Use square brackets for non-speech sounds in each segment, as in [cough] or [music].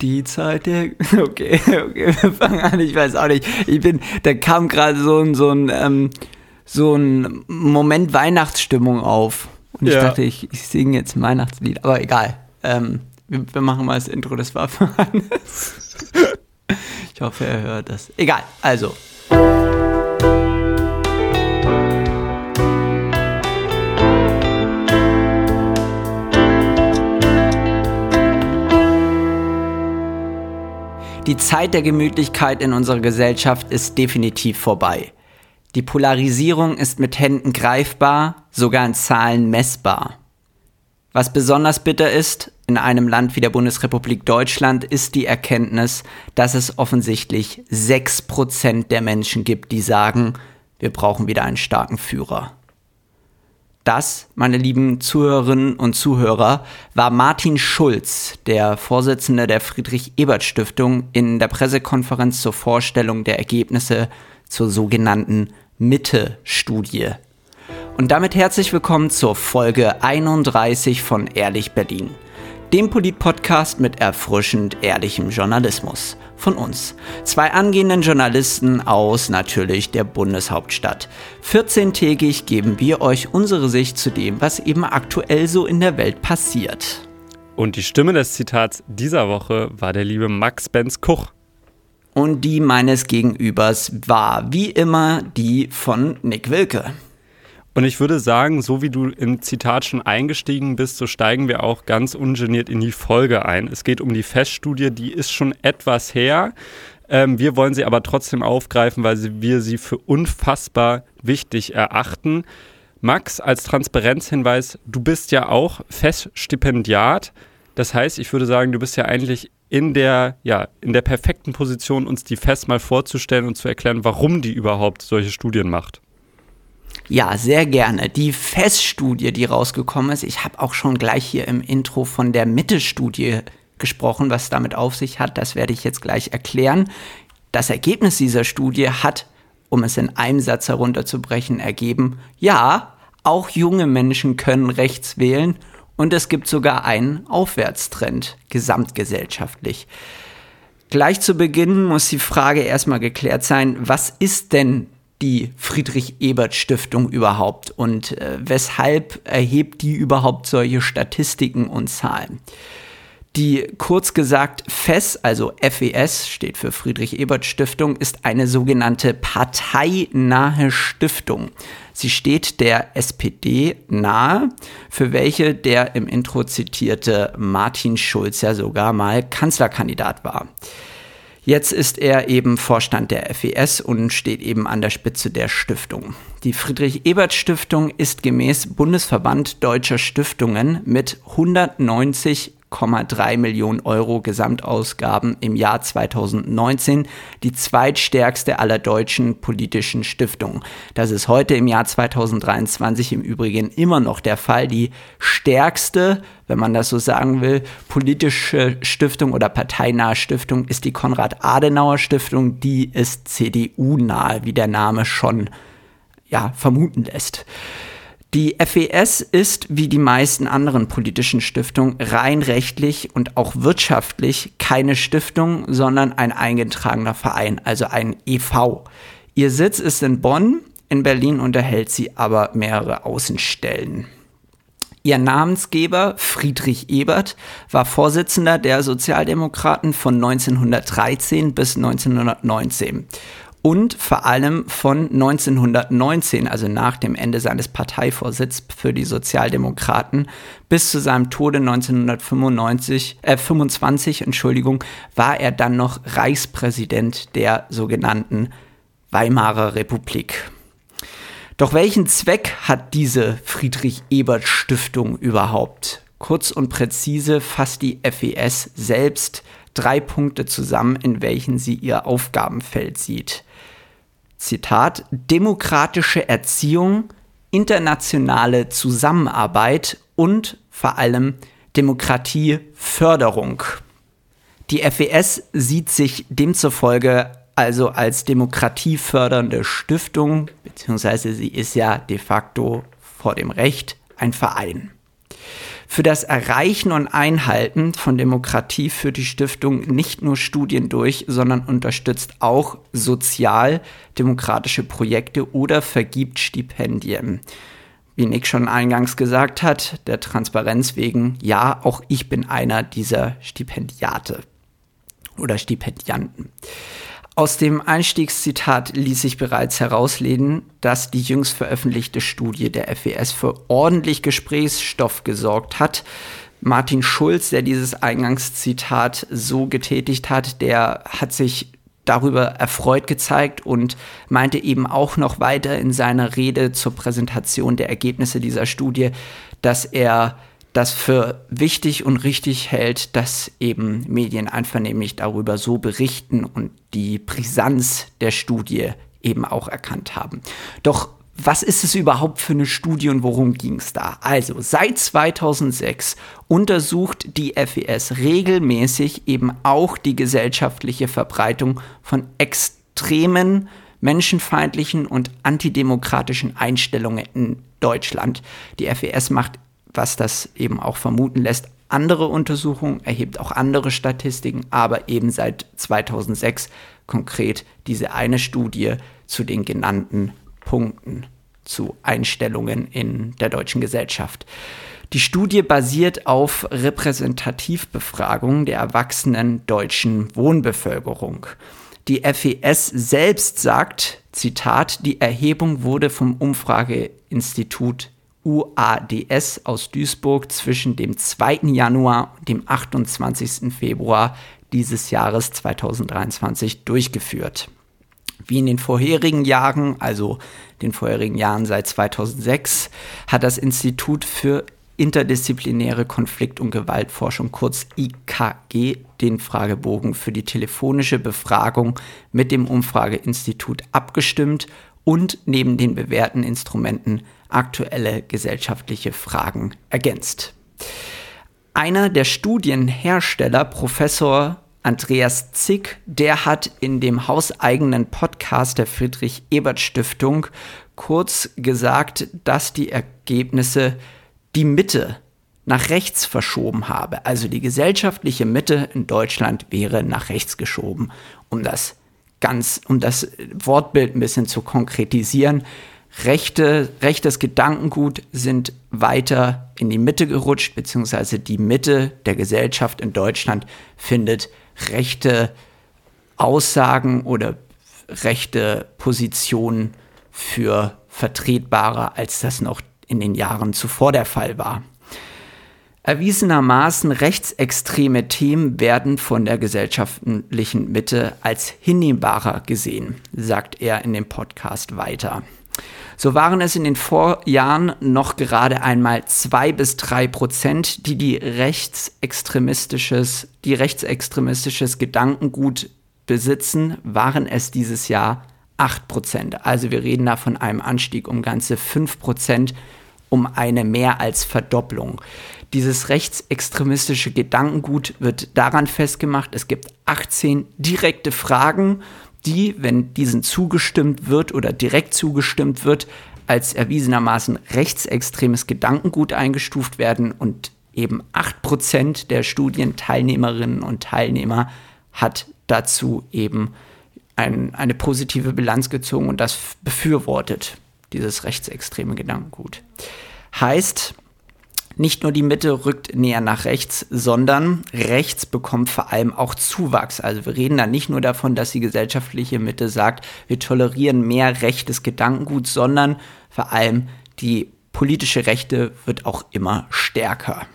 Die Zeit der. [laughs] Okay, okay, wir fangen an. Ich weiß auch nicht. Ich bin. Da kam gerade so ein, so ein, ähm, so ein Moment Weihnachtsstimmung auf. Und ich Ja. dachte, ich, ich singe jetzt ein Weihnachtslied. Aber egal. Ähm, wir, wir machen mal das Intro. Das war für [laughs] Hannes. Ich hoffe, er hört das. Egal. Also. Die Zeit der Gemütlichkeit in unserer Gesellschaft ist definitiv vorbei. Die Polarisierung ist mit Händen greifbar, sogar in Zahlen messbar. Was besonders bitter ist, in einem Land wie der Bundesrepublik Deutschland, ist die Erkenntnis, dass es offensichtlich 6% der Menschen gibt, die sagen, wir brauchen wieder einen starken Führer. Das, meine lieben Zuhörerinnen und Zuhörer, war Martin Schulz, der Vorsitzende der Friedrich-Ebert-Stiftung, in der Pressekonferenz zur Vorstellung der Ergebnisse zur sogenannten Mitte-Studie. Und damit herzlich willkommen zur Folge 31 von Ehrlich Berlin, dem Polit-Podcast mit erfrischend ehrlichem Journalismus. Von uns, zwei angehenden Journalisten aus natürlich der Bundeshauptstadt. 14-tägig geben wir euch unsere Sicht zu dem, was eben aktuell so in der Welt passiert. Und die Stimme des Zitats dieser Woche war der liebe Max Benz Kuch. Und die meines Gegenübers war wie immer die von Nick Wilke. Und ich würde sagen, so wie du im Zitat schon eingestiegen bist, so steigen wir auch ganz ungeniert in die Folge ein. Es geht um die Feststudie, die ist schon etwas her. Ähm, wir wollen sie aber trotzdem aufgreifen, weil sie, wir sie für unfassbar wichtig erachten. Max, als Transparenzhinweis, du bist ja auch Feststipendiat. Das heißt, ich würde sagen, du bist ja eigentlich in der, ja, in der perfekten Position, uns die Fest mal vorzustellen und zu erklären, warum die überhaupt solche Studien macht. Ja, sehr gerne. Die Feststudie, die rausgekommen ist, ich habe auch schon gleich hier im Intro von der Mitte-Studie gesprochen, was damit auf sich hat, das werde ich jetzt gleich erklären. Das Ergebnis dieser Studie hat, um es in einem Satz herunterzubrechen, ergeben, ja, auch junge Menschen können rechts wählen und es gibt sogar einen Aufwärtstrend gesamtgesellschaftlich. Gleich zu Beginn muss die Frage erstmal geklärt sein, was ist denn die Friedrich-Ebert-Stiftung überhaupt und äh, weshalb erhebt die überhaupt solche Statistiken und Zahlen? Die kurz gesagt FES, also FES steht für Friedrich-Ebert-Stiftung, ist eine sogenannte parteinahe Stiftung. Sie steht der SPD nahe, für welche der im Intro zitierte Martin Schulz ja sogar mal Kanzlerkandidat war. Jetzt ist er eben Vorstand der FES und steht eben an der Spitze der Stiftung. Die Friedrich-Ebert-Stiftung ist gemäß Bundesverband Deutscher Stiftungen mit 190,3 Millionen Euro Gesamtausgaben im Jahr 2019 die zweitstärkste aller deutschen politischen Stiftungen. Das ist heute im Jahr 2023 im Übrigen immer noch der Fall. Die stärkste, wenn man das so sagen will, politische Stiftung oder parteinahe Stiftung ist die Konrad-Adenauer-Stiftung. Die ist CDU-nahe, wie der Name schon ja, vermuten lässt. Die FES ist, wie die meisten anderen politischen Stiftungen, rein rechtlich und auch wirtschaftlich keine Stiftung, sondern ein eingetragener Verein, also ein EV. Ihr Sitz ist in Bonn, in Berlin unterhält sie aber mehrere Außenstellen. Ihr Namensgeber Friedrich Ebert war Vorsitzender der Sozialdemokraten von 1913 bis 1919 und vor allem von 1919, also nach dem Ende seines Parteivorsitzes für die Sozialdemokraten, bis zu seinem Tode 1995, äh, 25, Entschuldigung, war er dann noch Reichspräsident der sogenannten Weimarer Republik. Doch welchen Zweck hat diese Friedrich-Ebert-Stiftung überhaupt? Kurz und präzise fasst die FES selbst drei Punkte zusammen, in welchen sie ihr Aufgabenfeld sieht. Zitat, demokratische Erziehung, internationale Zusammenarbeit und vor allem Demokratieförderung. Die FES sieht sich demzufolge also als demokratiefördernde Stiftung, beziehungsweise sie ist ja de facto vor dem Recht ein Verein. Für das Erreichen und Einhalten von Demokratie führt die Stiftung nicht nur Studien durch, sondern unterstützt auch sozial-demokratische Projekte oder vergibt Stipendien. Wie Nick schon eingangs gesagt hat, der Transparenz wegen, ja, auch ich bin einer dieser Stipendiate oder Stipendianten. Aus dem Einstiegszitat ließ sich bereits herauslesen, dass die jüngst veröffentlichte Studie der FES für ordentlich Gesprächsstoff gesorgt hat. Martin Schulz, der dieses Eingangszitat so getätigt hat, der hat sich darüber erfreut gezeigt und meinte eben auch noch weiter in seiner Rede zur Präsentation der Ergebnisse dieser Studie, dass er das für wichtig und richtig hält, dass eben Medien einvernehmlich darüber so berichten und die Brisanz der Studie eben auch erkannt haben. Doch was ist es überhaupt für eine Studie und worum ging es da? Also, seit 2006 untersucht die FES regelmäßig eben auch die gesellschaftliche Verbreitung von extremen, menschenfeindlichen und antidemokratischen Einstellungen in Deutschland. Die FES macht was das eben auch vermuten lässt. Andere Untersuchungen erhebt auch andere Statistiken, aber eben seit 2006 konkret diese eine Studie zu den genannten Punkten zu Einstellungen in der deutschen Gesellschaft. Die Studie basiert auf Repräsentativbefragungen der erwachsenen deutschen Wohnbevölkerung. Die FES selbst sagt, Zitat, die Erhebung wurde vom Umfrageinstitut UADS aus Duisburg zwischen dem 2. Januar und dem 28. Februar dieses Jahres 2023 durchgeführt. Wie in den vorherigen Jahren, also den vorherigen Jahren seit 2006, hat das Institut für interdisziplinäre Konflikt- und Gewaltforschung kurz IKG den Fragebogen für die telefonische Befragung mit dem Umfrageinstitut abgestimmt und neben den bewährten Instrumenten aktuelle gesellschaftliche Fragen ergänzt. Einer der Studienhersteller, Professor Andreas Zick, der hat in dem hauseigenen Podcast der Friedrich Ebert Stiftung kurz gesagt, dass die Ergebnisse die Mitte nach rechts verschoben habe. Also die gesellschaftliche Mitte in Deutschland wäre nach rechts geschoben, um das ganz, um das Wortbild ein bisschen zu konkretisieren. Rechte, rechtes Gedankengut sind weiter in die Mitte gerutscht, beziehungsweise die Mitte der Gesellschaft in Deutschland findet rechte Aussagen oder rechte Positionen für vertretbarer, als das noch in den Jahren zuvor der Fall war. Erwiesenermaßen rechtsextreme Themen werden von der gesellschaftlichen Mitte als hinnehmbarer gesehen, sagt er in dem Podcast weiter. So waren es in den Vorjahren noch gerade einmal zwei bis drei Prozent, die die rechtsextremistisches, die rechtsextremistisches Gedankengut besitzen, waren es dieses Jahr acht Prozent. Also wir reden da von einem Anstieg um ganze fünf Prozent, um eine mehr als Verdopplung. Dieses rechtsextremistische Gedankengut wird daran festgemacht, es gibt 18 direkte Fragen, die, wenn diesen zugestimmt wird oder direkt zugestimmt wird, als erwiesenermaßen rechtsextremes Gedankengut eingestuft werden und eben 8% der Studienteilnehmerinnen und Teilnehmer hat dazu eben ein, eine positive Bilanz gezogen und das befürwortet, dieses rechtsextreme Gedankengut. Heißt, nicht nur die Mitte rückt näher nach rechts, sondern rechts bekommt vor allem auch Zuwachs. Also wir reden da nicht nur davon, dass die gesellschaftliche Mitte sagt, wir tolerieren mehr rechtes Gedankengut, sondern vor allem die politische Rechte wird auch immer stärker.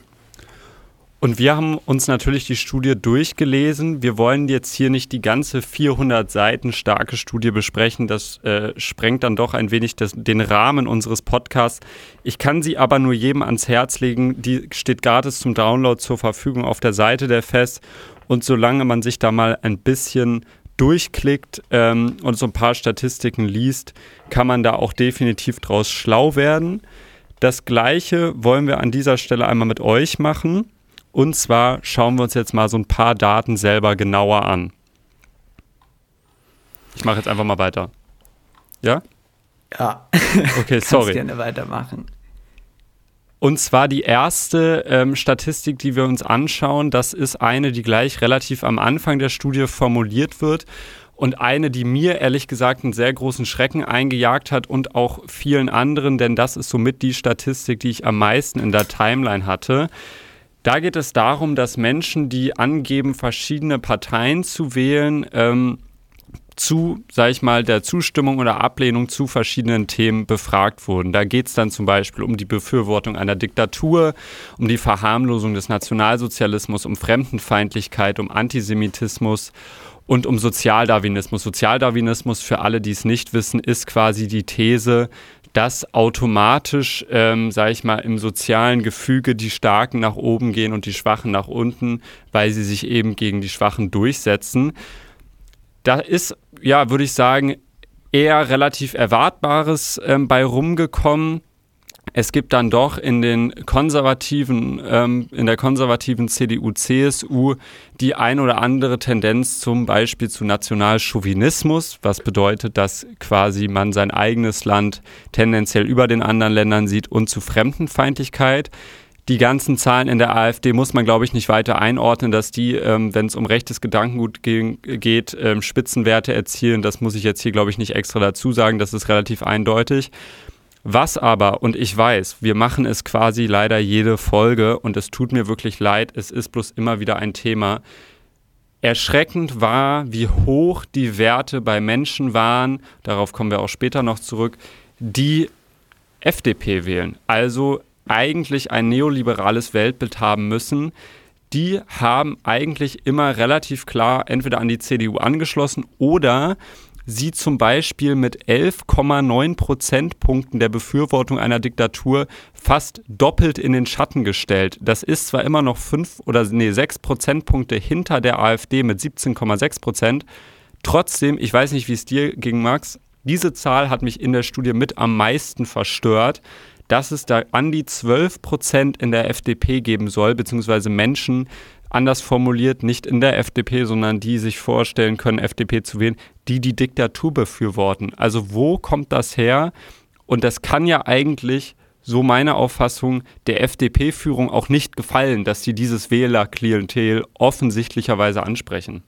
Und wir haben uns natürlich die Studie durchgelesen. Wir wollen jetzt hier nicht die ganze 400 Seiten starke Studie besprechen. Das äh, sprengt dann doch ein wenig das, den Rahmen unseres Podcasts. Ich kann sie aber nur jedem ans Herz legen. Die steht gratis zum Download zur Verfügung auf der Seite der FES. Und solange man sich da mal ein bisschen durchklickt ähm, und so ein paar Statistiken liest, kann man da auch definitiv draus schlau werden. Das gleiche wollen wir an dieser Stelle einmal mit euch machen. Und zwar schauen wir uns jetzt mal so ein paar Daten selber genauer an. Ich mache jetzt einfach mal weiter. Ja? Ja. Okay, [laughs] sorry. gerne weitermachen. Und zwar die erste ähm, Statistik, die wir uns anschauen, das ist eine, die gleich relativ am Anfang der Studie formuliert wird und eine, die mir ehrlich gesagt einen sehr großen Schrecken eingejagt hat und auch vielen anderen, denn das ist somit die Statistik, die ich am meisten in der Timeline hatte. Da geht es darum, dass Menschen, die angeben, verschiedene Parteien zu wählen, ähm, zu, sag ich mal, der Zustimmung oder Ablehnung zu verschiedenen Themen befragt wurden. Da geht es dann zum Beispiel um die Befürwortung einer Diktatur, um die Verharmlosung des Nationalsozialismus, um Fremdenfeindlichkeit, um Antisemitismus und um Sozialdarwinismus. Sozialdarwinismus, für alle, die es nicht wissen, ist quasi die These, dass automatisch, ähm, sage ich mal, im sozialen Gefüge die Starken nach oben gehen und die Schwachen nach unten, weil sie sich eben gegen die Schwachen durchsetzen da ist, ja, würde ich sagen, eher relativ Erwartbares ähm, bei rumgekommen. Es gibt dann doch in den konservativen, ähm, in der konservativen CDU, CSU die ein oder andere Tendenz zum Beispiel zu Nationalchauvinismus, was bedeutet, dass quasi man sein eigenes Land tendenziell über den anderen Ländern sieht und zu Fremdenfeindlichkeit die ganzen Zahlen in der AfD muss man, glaube ich, nicht weiter einordnen, dass die, ähm, wenn es um rechtes Gedankengut ge geht, ähm, Spitzenwerte erzielen. Das muss ich jetzt hier, glaube ich, nicht extra dazu sagen. Das ist relativ eindeutig. Was aber, und ich weiß, wir machen es quasi leider jede Folge und es tut mir wirklich leid, es ist bloß immer wieder ein Thema. Erschreckend war, wie hoch die Werte bei Menschen waren, darauf kommen wir auch später noch zurück, die FDP wählen. Also eigentlich ein neoliberales Weltbild haben müssen, die haben eigentlich immer relativ klar entweder an die CDU angeschlossen oder sie zum Beispiel mit 11,9 Prozentpunkten der Befürwortung einer Diktatur fast doppelt in den Schatten gestellt. Das ist zwar immer noch 5 oder nee, 6 Prozentpunkte hinter der AfD mit 17,6 Prozent. Trotzdem, ich weiß nicht, wie es dir ging, Max, diese Zahl hat mich in der Studie mit am meisten verstört, dass es da an die 12 Prozent in der FDP geben soll, beziehungsweise Menschen, anders formuliert, nicht in der FDP, sondern die sich vorstellen können, FDP zu wählen, die die Diktatur befürworten. Also wo kommt das her? Und das kann ja eigentlich, so meine Auffassung, der FDP-Führung auch nicht gefallen, dass sie dieses Wählerklientel offensichtlicherweise ansprechen.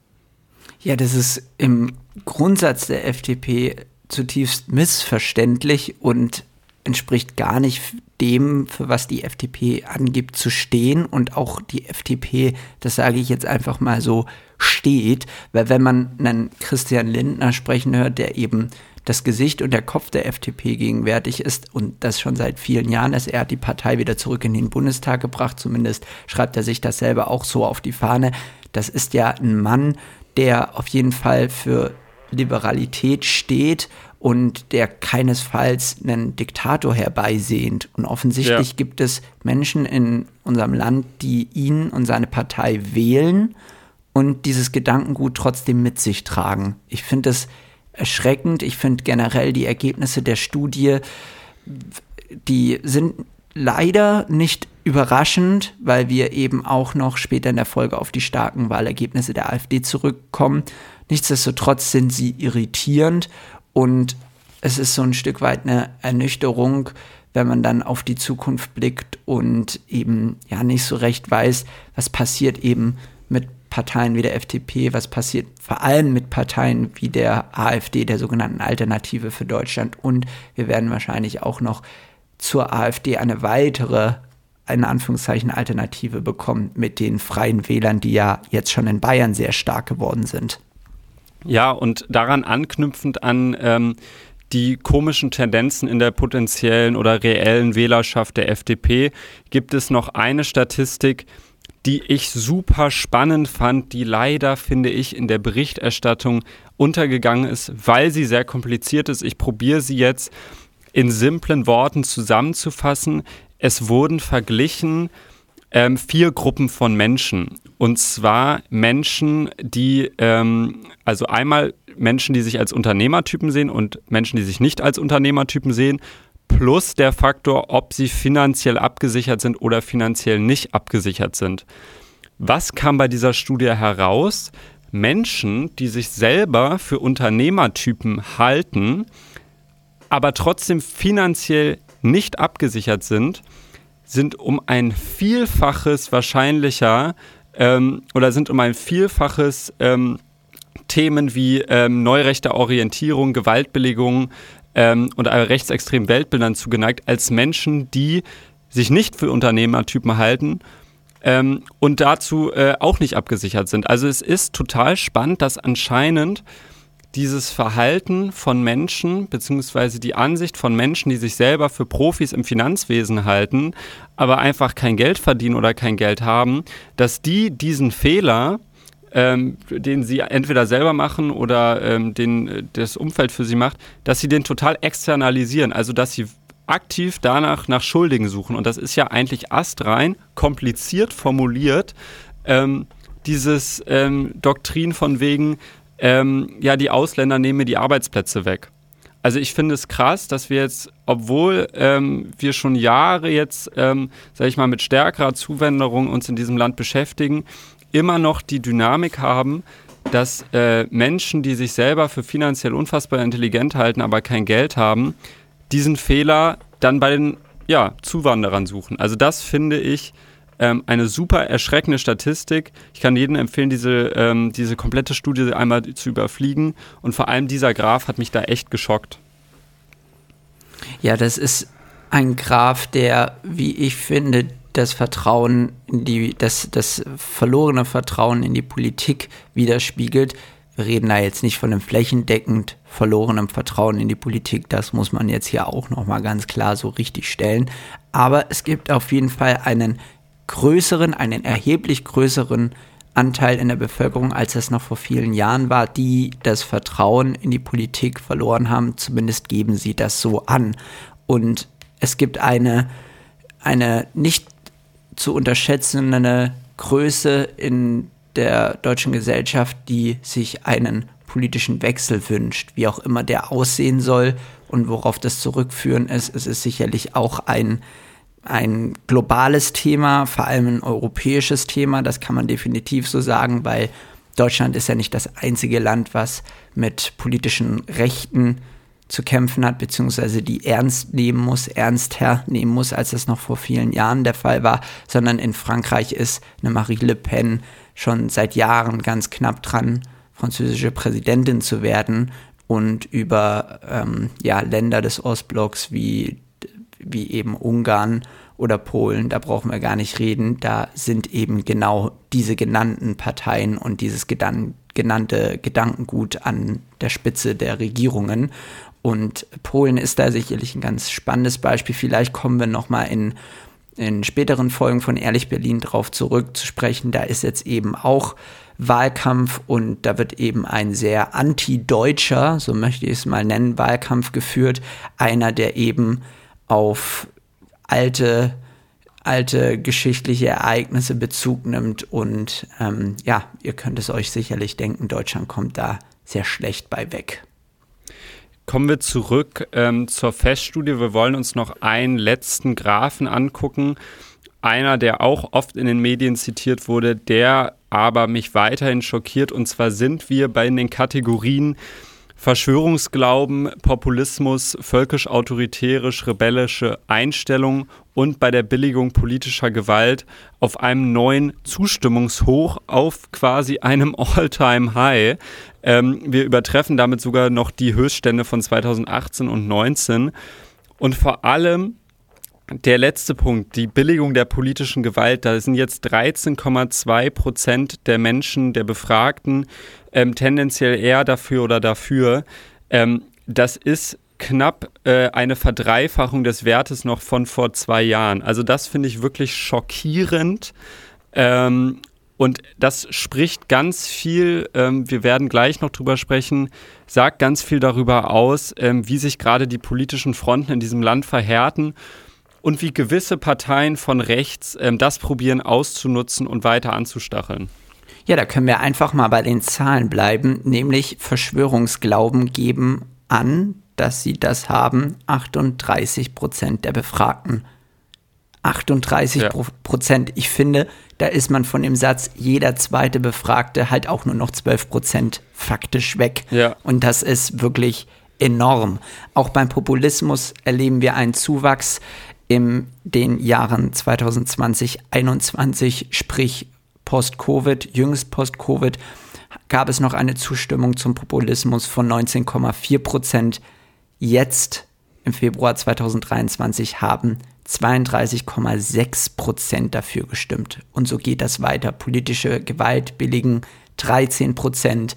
Ja, das ist im Grundsatz der FDP zutiefst missverständlich und entspricht gar nicht dem, für was die FDP angibt zu stehen und auch die FDP, das sage ich jetzt einfach mal so, steht, weil wenn man einen Christian Lindner sprechen hört, der eben das Gesicht und der Kopf der FDP gegenwärtig ist und das schon seit vielen Jahren ist. Er hat die Partei wieder zurück in den Bundestag gebracht, zumindest schreibt er sich das selber auch so auf die Fahne. Das ist ja ein Mann, der auf jeden Fall für Liberalität steht und der keinesfalls einen Diktator herbeisehnt. Und offensichtlich ja. gibt es Menschen in unserem Land, die ihn und seine Partei wählen und dieses Gedankengut trotzdem mit sich tragen. Ich finde es erschreckend. Ich finde generell die Ergebnisse der Studie, die sind leider nicht überraschend, weil wir eben auch noch später in der Folge auf die starken Wahlergebnisse der AfD zurückkommen. Nichtsdestotrotz sind sie irritierend und es ist so ein Stück weit eine Ernüchterung, wenn man dann auf die Zukunft blickt und eben ja nicht so recht weiß, was passiert eben mit Parteien wie der FDP, was passiert vor allem mit Parteien wie der AfD, der sogenannten Alternative für Deutschland. Und wir werden wahrscheinlich auch noch zur AfD eine weitere, in Anführungszeichen, Alternative bekommen mit den freien Wählern, die ja jetzt schon in Bayern sehr stark geworden sind. Ja, und daran anknüpfend an ähm, die komischen Tendenzen in der potenziellen oder reellen Wählerschaft der FDP gibt es noch eine Statistik, die ich super spannend fand, die leider, finde ich, in der Berichterstattung untergegangen ist, weil sie sehr kompliziert ist. Ich probiere sie jetzt in simplen Worten zusammenzufassen. Es wurden verglichen ähm, vier Gruppen von Menschen. Und zwar Menschen, die, ähm, also einmal Menschen, die sich als Unternehmertypen sehen und Menschen, die sich nicht als Unternehmertypen sehen, plus der Faktor, ob sie finanziell abgesichert sind oder finanziell nicht abgesichert sind. Was kam bei dieser Studie heraus? Menschen, die sich selber für Unternehmertypen halten, aber trotzdem finanziell nicht abgesichert sind, sind um ein Vielfaches wahrscheinlicher ähm, oder sind um ein Vielfaches ähm, Themen wie ähm, neurechte Orientierung, Gewaltbelegung ähm, und rechtsextremen Weltbildern zugeneigt als Menschen, die sich nicht für Unternehmertypen halten ähm, und dazu äh, auch nicht abgesichert sind. Also es ist total spannend, dass anscheinend dieses Verhalten von Menschen, beziehungsweise die Ansicht von Menschen, die sich selber für Profis im Finanzwesen halten, aber einfach kein Geld verdienen oder kein Geld haben, dass die diesen Fehler, ähm, den sie entweder selber machen oder ähm, den das Umfeld für sie macht, dass sie den total externalisieren, also dass sie aktiv danach nach Schuldigen suchen. Und das ist ja eigentlich astrein, kompliziert formuliert. Ähm, dieses ähm, Doktrin von wegen, ähm, ja, die Ausländer nehmen die Arbeitsplätze weg. Also ich finde es krass, dass wir jetzt, obwohl ähm, wir schon Jahre jetzt, ähm, sage ich mal, mit stärkerer Zuwanderung uns in diesem Land beschäftigen, immer noch die Dynamik haben, dass äh, Menschen, die sich selber für finanziell unfassbar intelligent halten, aber kein Geld haben, diesen Fehler dann bei den ja, Zuwanderern suchen. Also das finde ich ähm, eine super erschreckende Statistik. Ich kann jedem empfehlen, diese, ähm, diese komplette Studie einmal zu überfliegen. Und vor allem dieser Graph hat mich da echt geschockt. Ja, das ist ein Graph, der, wie ich finde, das Vertrauen die, das, das verlorene Vertrauen in die Politik widerspiegelt. Wir reden da jetzt nicht von einem flächendeckend verlorenen Vertrauen in die Politik. Das muss man jetzt hier auch nochmal ganz klar so richtig stellen. Aber es gibt auf jeden Fall einen größeren, einen erheblich größeren Anteil in der Bevölkerung, als es noch vor vielen Jahren war, die das Vertrauen in die Politik verloren haben. Zumindest geben sie das so an. Und es gibt eine, eine nicht zu unterschätzende Größe in der deutschen Gesellschaft, die sich einen politischen Wechsel wünscht, wie auch immer der aussehen soll und worauf das zurückführen ist. Es ist sicherlich auch ein ein globales Thema, vor allem ein europäisches Thema, das kann man definitiv so sagen, weil Deutschland ist ja nicht das einzige Land, was mit politischen Rechten zu kämpfen hat, beziehungsweise die ernst nehmen muss, ernster nehmen muss, als es noch vor vielen Jahren der Fall war, sondern in Frankreich ist eine Marie Le Pen schon seit Jahren ganz knapp dran, französische Präsidentin zu werden und über ähm, ja, Länder des Ostblocks wie wie eben Ungarn oder Polen, da brauchen wir gar nicht reden, da sind eben genau diese genannten Parteien und dieses gedan genannte Gedankengut an der Spitze der Regierungen. Und Polen ist da sicherlich ein ganz spannendes Beispiel. Vielleicht kommen wir nochmal in, in späteren Folgen von Ehrlich Berlin drauf zurück zu sprechen. Da ist jetzt eben auch Wahlkampf und da wird eben ein sehr anti-deutscher, so möchte ich es mal nennen, Wahlkampf geführt. Einer, der eben auf alte, alte geschichtliche Ereignisse Bezug nimmt. Und ähm, ja, ihr könnt es euch sicherlich denken, Deutschland kommt da sehr schlecht bei weg. Kommen wir zurück ähm, zur Feststudie. Wir wollen uns noch einen letzten Graphen angucken. Einer, der auch oft in den Medien zitiert wurde, der aber mich weiterhin schockiert. Und zwar sind wir bei den Kategorien Verschwörungsglauben, Populismus, völkisch-autoritärisch-rebellische Einstellung und bei der Billigung politischer Gewalt auf einem neuen Zustimmungshoch auf quasi einem [laughs] All-Time-High. Ähm, wir übertreffen damit sogar noch die Höchststände von 2018 und 2019. Und vor allem der letzte Punkt, die Billigung der politischen Gewalt, da sind jetzt 13,2 Prozent der Menschen, der Befragten, ähm, tendenziell eher dafür oder dafür. Ähm, das ist knapp äh, eine Verdreifachung des Wertes noch von vor zwei Jahren. Also das finde ich wirklich schockierend. Ähm, und das spricht ganz viel, ähm, wir werden gleich noch drüber sprechen, sagt ganz viel darüber aus, ähm, wie sich gerade die politischen Fronten in diesem Land verhärten und wie gewisse Parteien von rechts ähm, das probieren auszunutzen und weiter anzustacheln. Ja, da können wir einfach mal bei den Zahlen bleiben, nämlich Verschwörungsglauben geben an, dass sie das haben, 38 Prozent der Befragten. 38 ja. Prozent. Ich finde, da ist man von dem Satz, jeder zweite Befragte halt auch nur noch 12 Prozent faktisch weg. Ja. Und das ist wirklich enorm. Auch beim Populismus erleben wir einen Zuwachs in den Jahren 2020, 2021, sprich Post-Covid, jüngst Post-Covid, gab es noch eine Zustimmung zum Populismus von 19,4 Prozent. Jetzt im Februar 2023 haben 32,6 Prozent dafür gestimmt. Und so geht das weiter. Politische Gewalt billigen 13 Prozent.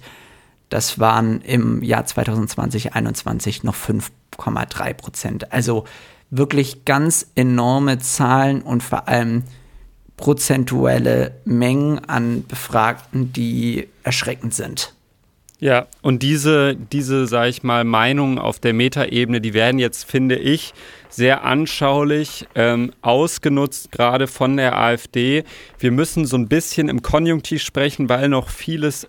Das waren im Jahr 2020, 2021 noch 5,3 Prozent. Also wirklich ganz enorme Zahlen und vor allem prozentuelle Mengen an Befragten, die erschreckend sind. Ja, und diese, diese, sag ich mal, Meinungen auf der Metaebene, die werden jetzt, finde ich, sehr anschaulich ähm, ausgenutzt, gerade von der AfD. Wir müssen so ein bisschen im Konjunktiv sprechen, weil noch vieles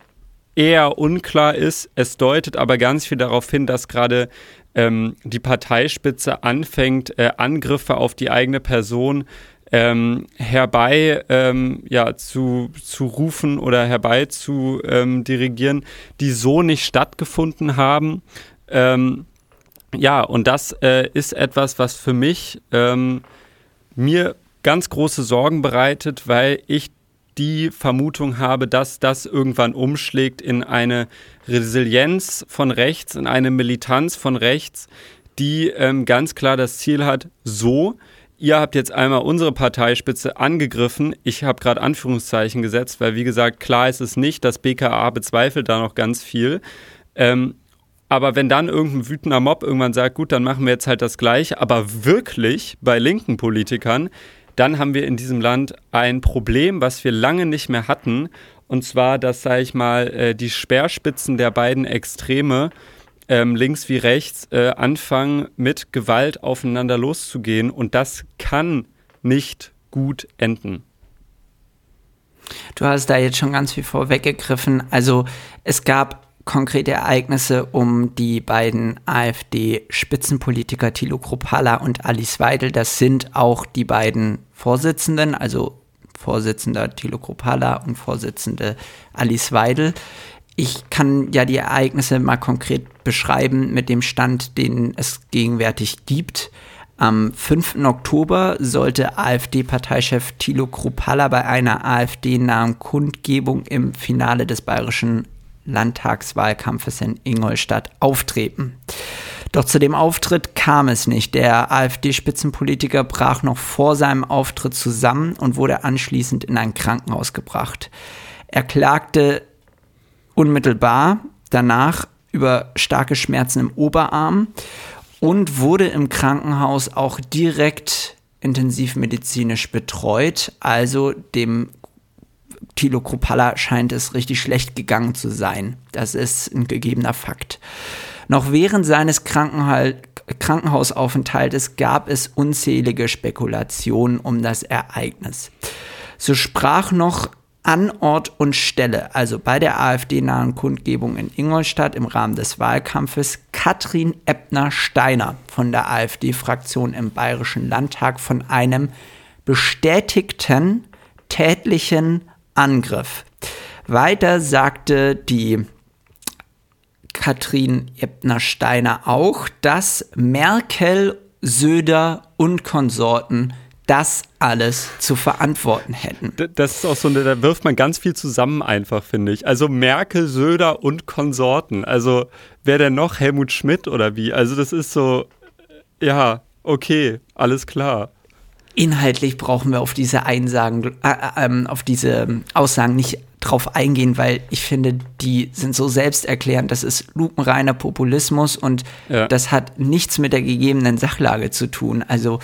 eher unklar ist. Es deutet aber ganz viel darauf hin, dass gerade ähm, die Parteispitze anfängt, äh, Angriffe auf die eigene Person ähm, herbei ähm, ja, zu, zu rufen oder herbei zu ähm, dirigieren, die so nicht stattgefunden haben. Ähm, ja, und das äh, ist etwas, was für mich ähm, mir ganz große Sorgen bereitet, weil ich die Vermutung habe, dass das irgendwann umschlägt in eine Resilienz von rechts, in eine Militanz von rechts, die ähm, ganz klar das Ziel hat, so ihr habt jetzt einmal unsere Parteispitze angegriffen. Ich habe gerade Anführungszeichen gesetzt, weil wie gesagt, klar ist es nicht. Das BKA bezweifelt da noch ganz viel. Ähm, aber wenn dann irgendein wütender Mob irgendwann sagt, gut, dann machen wir jetzt halt das Gleiche, aber wirklich bei linken Politikern, dann haben wir in diesem Land ein Problem, was wir lange nicht mehr hatten. Und zwar, dass, sage ich mal, äh, die Speerspitzen der beiden Extreme ähm, links wie rechts äh, anfangen, mit Gewalt aufeinander loszugehen. Und das kann nicht gut enden. Du hast da jetzt schon ganz viel vorweggegriffen. Also es gab konkrete Ereignisse um die beiden AfD-Spitzenpolitiker Thilo Kruppalla und Alice Weidel. Das sind auch die beiden Vorsitzenden, also Vorsitzender Thilo Kruppalla und Vorsitzende Alice Weidel. Ich kann ja die Ereignisse mal konkret beschreiben mit dem Stand, den es gegenwärtig gibt. Am 5. Oktober sollte AfD-Parteichef Thilo Kruppalla bei einer AfD-nahen Kundgebung im Finale des bayerischen Landtagswahlkampfes in Ingolstadt auftreten. Doch zu dem Auftritt kam es nicht. Der AfD-Spitzenpolitiker brach noch vor seinem Auftritt zusammen und wurde anschließend in ein Krankenhaus gebracht. Er klagte unmittelbar danach über starke Schmerzen im Oberarm und wurde im Krankenhaus auch direkt intensivmedizinisch betreut. Also dem Thilo Kruppalla scheint es richtig schlecht gegangen zu sein. Das ist ein gegebener Fakt. Noch während seines Krankenhausaufenthaltes gab es unzählige Spekulationen um das Ereignis. So sprach noch an Ort und Stelle, also bei der AfD-nahen Kundgebung in Ingolstadt im Rahmen des Wahlkampfes, Katrin Ebner-Steiner von der AfD-Fraktion im Bayerischen Landtag von einem bestätigten tätlichen Angriff. Weiter sagte die Katrin Ebner-Steiner auch, dass Merkel, Söder und Konsorten das alles zu verantworten hätten. Das ist auch so, da wirft man ganz viel zusammen einfach, finde ich. Also Merkel, Söder und Konsorten. Also wer denn noch? Helmut Schmidt oder wie? Also das ist so, ja, okay, alles klar. Inhaltlich brauchen wir auf diese Einsagen, äh, äh, auf diese Aussagen nicht drauf eingehen, weil ich finde, die sind so selbsterklärend. Das ist lupenreiner Populismus und ja. das hat nichts mit der gegebenen Sachlage zu tun. Also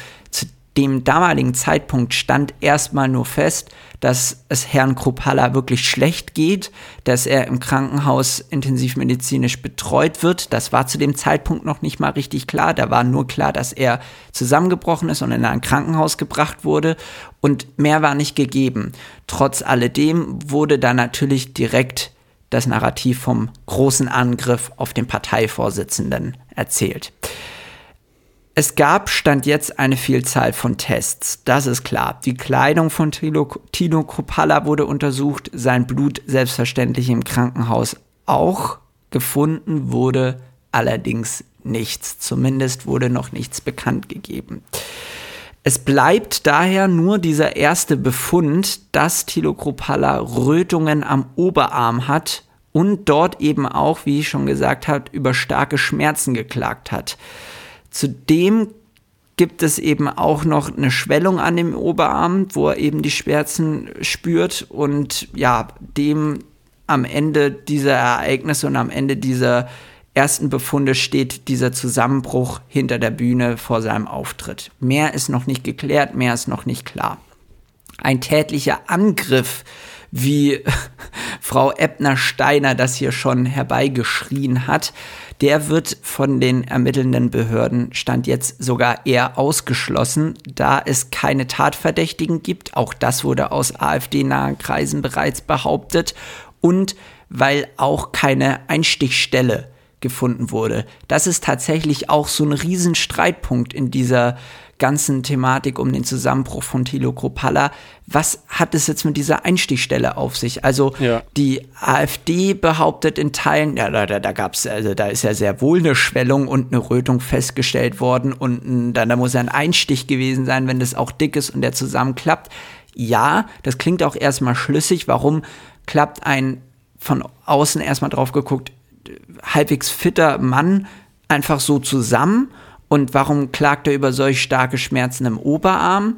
dem damaligen Zeitpunkt stand erstmal nur fest, dass es Herrn Kruppalla wirklich schlecht geht, dass er im Krankenhaus intensivmedizinisch betreut wird. Das war zu dem Zeitpunkt noch nicht mal richtig klar. Da war nur klar, dass er zusammengebrochen ist und in ein Krankenhaus gebracht wurde. Und mehr war nicht gegeben. Trotz alledem wurde da natürlich direkt das Narrativ vom großen Angriff auf den Parteivorsitzenden erzählt. Es gab, stand jetzt, eine Vielzahl von Tests. Das ist klar. Die Kleidung von Tino, Tino Kruppalla wurde untersucht, sein Blut selbstverständlich im Krankenhaus auch. Gefunden wurde allerdings nichts. Zumindest wurde noch nichts bekannt gegeben. Es bleibt daher nur dieser erste Befund, dass Thilo Kruppalla Rötungen am Oberarm hat und dort eben auch, wie ich schon gesagt habe, über starke Schmerzen geklagt hat. Zudem gibt es eben auch noch eine Schwellung an dem Oberarm, wo er eben die Schmerzen spürt und ja, dem am Ende dieser Ereignisse und am Ende dieser ersten Befunde steht dieser Zusammenbruch hinter der Bühne vor seinem Auftritt. Mehr ist noch nicht geklärt, mehr ist noch nicht klar. Ein tätlicher Angriff, wie [laughs] Frau Ebner-Steiner das hier schon herbeigeschrien hat, der wird von den ermittelnden Behörden Stand jetzt sogar eher ausgeschlossen, da es keine Tatverdächtigen gibt. Auch das wurde aus AfD-nahen Kreisen bereits behauptet. Und weil auch keine Einstichstelle gefunden wurde. Das ist tatsächlich auch so ein Riesenstreitpunkt in dieser ganzen Thematik um den Zusammenbruch von Thilo Kropalla. Was hat es jetzt mit dieser Einstichstelle auf sich? Also ja. die AfD behauptet in Teilen, ja, da, da, da gab es, also da ist ja sehr wohl eine Schwellung und eine Rötung festgestellt worden und ein, da, da muss ja ein Einstich gewesen sein, wenn das auch dick ist und der zusammenklappt. Ja, das klingt auch erstmal schlüssig. Warum klappt ein von außen erstmal drauf geguckt halbwegs fitter Mann einfach so zusammen? Und warum klagt er über solch starke Schmerzen im Oberarm?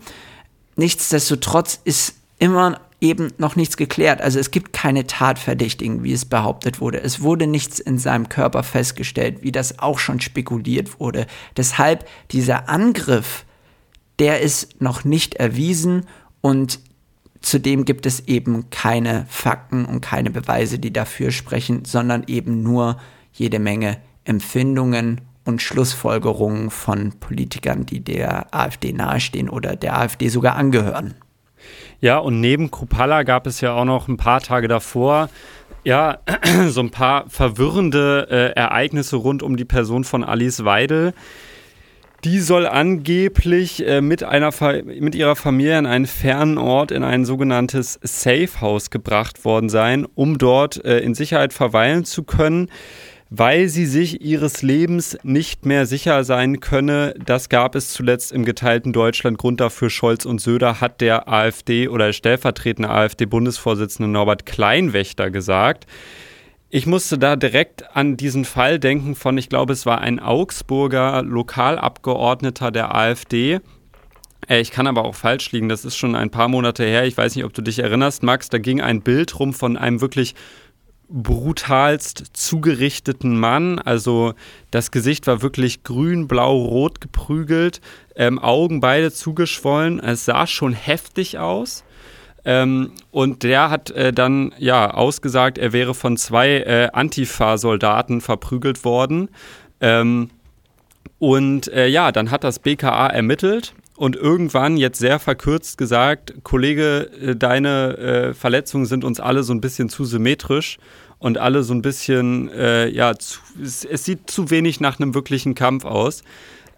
Nichtsdestotrotz ist immer eben noch nichts geklärt. Also es gibt keine Tatverdächtigen, wie es behauptet wurde. Es wurde nichts in seinem Körper festgestellt, wie das auch schon spekuliert wurde. Deshalb dieser Angriff, der ist noch nicht erwiesen und Zudem gibt es eben keine Fakten und keine Beweise, die dafür sprechen, sondern eben nur jede Menge Empfindungen und Schlussfolgerungen von Politikern, die der AfD nahestehen oder der AfD sogar angehören. Ja, und neben Krupalla gab es ja auch noch ein paar Tage davor ja, [clears throat] so ein paar verwirrende äh, Ereignisse rund um die Person von Alice Weidel. Die soll angeblich äh, mit, einer mit ihrer Familie an einen fernen Ort in ein sogenanntes Safe House gebracht worden sein, um dort äh, in Sicherheit verweilen zu können, weil sie sich ihres Lebens nicht mehr sicher sein könne. Das gab es zuletzt im geteilten Deutschland. Grund dafür Scholz und Söder hat der AfD oder stellvertretende AfD-Bundesvorsitzende Norbert Kleinwächter gesagt. Ich musste da direkt an diesen Fall denken von, ich glaube, es war ein Augsburger Lokalabgeordneter der AfD. Äh, ich kann aber auch falsch liegen, das ist schon ein paar Monate her. Ich weiß nicht, ob du dich erinnerst, Max. Da ging ein Bild rum von einem wirklich brutalst zugerichteten Mann. Also das Gesicht war wirklich grün, blau, rot geprügelt, ähm, Augen beide zugeschwollen. Es sah schon heftig aus. Ähm, und der hat äh, dann ja ausgesagt, er wäre von zwei äh, Antifa-Soldaten verprügelt worden. Ähm, und äh, ja, dann hat das BKA ermittelt und irgendwann jetzt sehr verkürzt gesagt, Kollege, äh, deine äh, Verletzungen sind uns alle so ein bisschen zu symmetrisch und alle so ein bisschen, äh, ja, zu, es, es, sieht zu wenig nach einem wirklichen Kampf aus.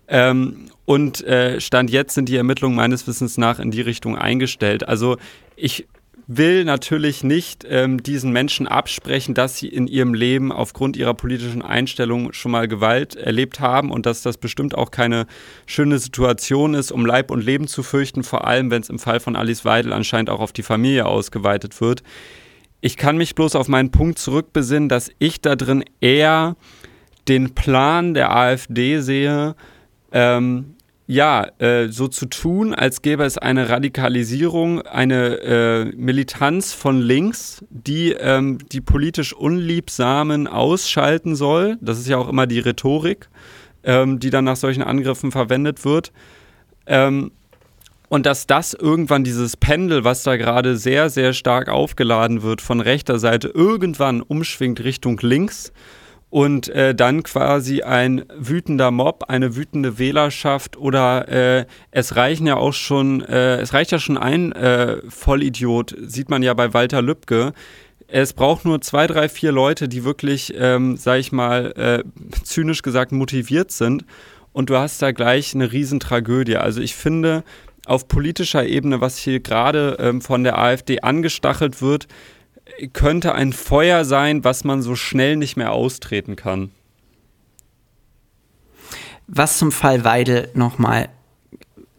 Ähm, und äh, Stand jetzt sind die Ermittlungen meines Wissens nach in die Richtung eingestellt. Also ich will natürlich nicht ähm, diesen Menschen absprechen, dass sie in ihrem Leben aufgrund ihrer politischen Einstellung schon mal Gewalt erlebt haben und dass das bestimmt auch keine schöne Situation ist, um Leib und Leben zu fürchten, vor allem wenn es im Fall von Alice Weidel anscheinend auch auf die Familie ausgeweitet wird. Ich kann mich bloß auf meinen Punkt zurückbesinnen, dass ich da drin eher den Plan der AfD sehe, ähm, ja, äh, so zu tun, als gäbe es eine Radikalisierung, eine äh, Militanz von links, die ähm, die politisch Unliebsamen ausschalten soll. Das ist ja auch immer die Rhetorik, ähm, die dann nach solchen Angriffen verwendet wird. Ähm, und dass das irgendwann dieses Pendel, was da gerade sehr, sehr stark aufgeladen wird von rechter Seite, irgendwann umschwingt Richtung links und äh, dann quasi ein wütender Mob, eine wütende Wählerschaft oder äh, es reichen ja auch schon, äh, es reicht ja schon ein äh, Vollidiot, sieht man ja bei Walter Lübcke. Es braucht nur zwei, drei, vier Leute, die wirklich, ähm, sag ich mal, äh, zynisch gesagt motiviert sind und du hast da gleich eine Riesentragödie. Also ich finde, auf politischer Ebene, was hier gerade ähm, von der AfD angestachelt wird, könnte ein Feuer sein, was man so schnell nicht mehr austreten kann. Was zum Fall Weidel nochmal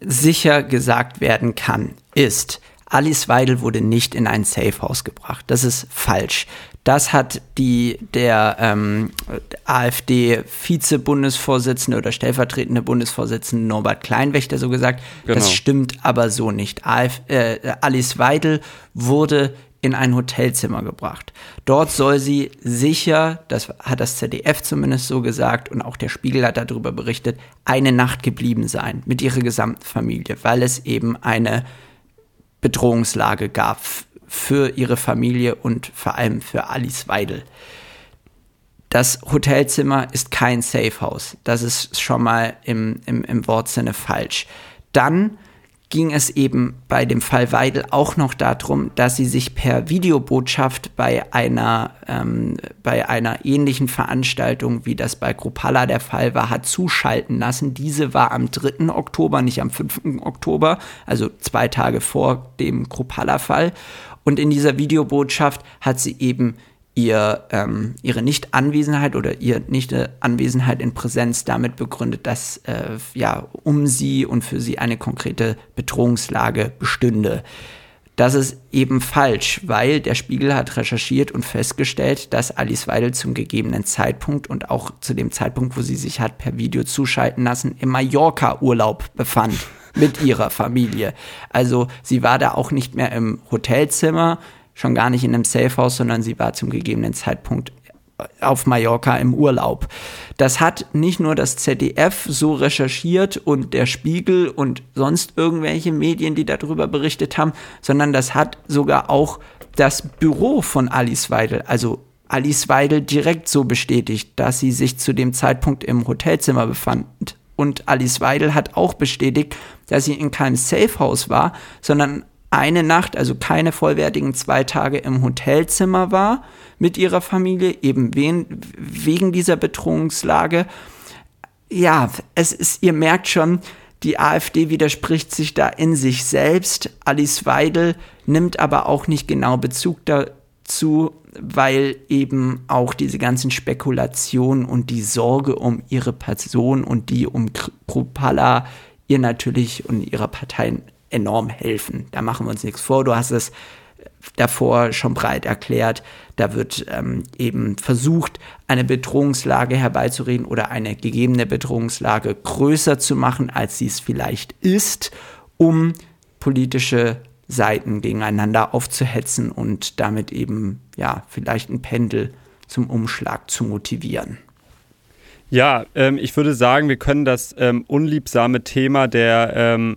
sicher gesagt werden kann, ist, Alice Weidel wurde nicht in ein Safehouse gebracht. Das ist falsch. Das hat die, der ähm, AfD-Vize-Bundesvorsitzende oder stellvertretende Bundesvorsitzende Norbert Kleinwächter so gesagt. Genau. Das stimmt aber so nicht. Alf, äh, Alice Weidel wurde in ein Hotelzimmer gebracht. Dort soll sie sicher, das hat das ZDF zumindest so gesagt und auch der Spiegel hat darüber berichtet, eine Nacht geblieben sein mit ihrer gesamten Familie, weil es eben eine Bedrohungslage gab für ihre Familie und vor allem für Alice Weidel. Das Hotelzimmer ist kein Safehouse. Das ist schon mal im, im, im Wortsinne falsch. Dann ging es eben bei dem Fall Weidel auch noch darum, dass sie sich per Videobotschaft bei einer, ähm, bei einer ähnlichen Veranstaltung, wie das bei Kropala der Fall war, hat zuschalten lassen. Diese war am 3. Oktober, nicht am 5. Oktober, also zwei Tage vor dem Kropala-Fall. Und in dieser Videobotschaft hat sie eben ihr, ähm, ihre Nichtanwesenheit oder ihre Nicht-Anwesenheit in Präsenz damit begründet, dass äh, ja um sie und für sie eine konkrete Bedrohungslage bestünde. Das ist eben falsch, weil der Spiegel hat recherchiert und festgestellt, dass Alice Weidel zum gegebenen Zeitpunkt und auch zu dem Zeitpunkt, wo sie sich hat per Video zuschalten lassen, im Mallorca-Urlaub befand mit ihrer Familie. Also sie war da auch nicht mehr im Hotelzimmer, schon gar nicht in einem Safehouse, sondern sie war zum gegebenen Zeitpunkt auf Mallorca im Urlaub. Das hat nicht nur das ZDF so recherchiert und der Spiegel und sonst irgendwelche Medien, die darüber berichtet haben, sondern das hat sogar auch das Büro von Alice Weidel, also Alice Weidel direkt so bestätigt, dass sie sich zu dem Zeitpunkt im Hotelzimmer befand. Und Alice Weidel hat auch bestätigt, dass sie in keinem Safehouse war, sondern eine Nacht, also keine vollwertigen zwei Tage im Hotelzimmer war mit ihrer Familie, eben wegen dieser Bedrohungslage. Ja, es ist, ihr merkt schon, die AfD widerspricht sich da in sich selbst. Alice Weidel nimmt aber auch nicht genau Bezug dazu, weil eben auch diese ganzen Spekulationen und die Sorge um ihre Person und die um Kruppalla ihr natürlich und ihrer Partei enorm helfen. Da machen wir uns nichts vor. Du hast es davor schon breit erklärt. Da wird ähm, eben versucht, eine Bedrohungslage herbeizureden oder eine gegebene Bedrohungslage größer zu machen, als sie es vielleicht ist, um politische Seiten gegeneinander aufzuhetzen und damit eben ja vielleicht ein Pendel zum Umschlag zu motivieren. Ja, ähm, ich würde sagen, wir können das ähm, unliebsame Thema der ähm,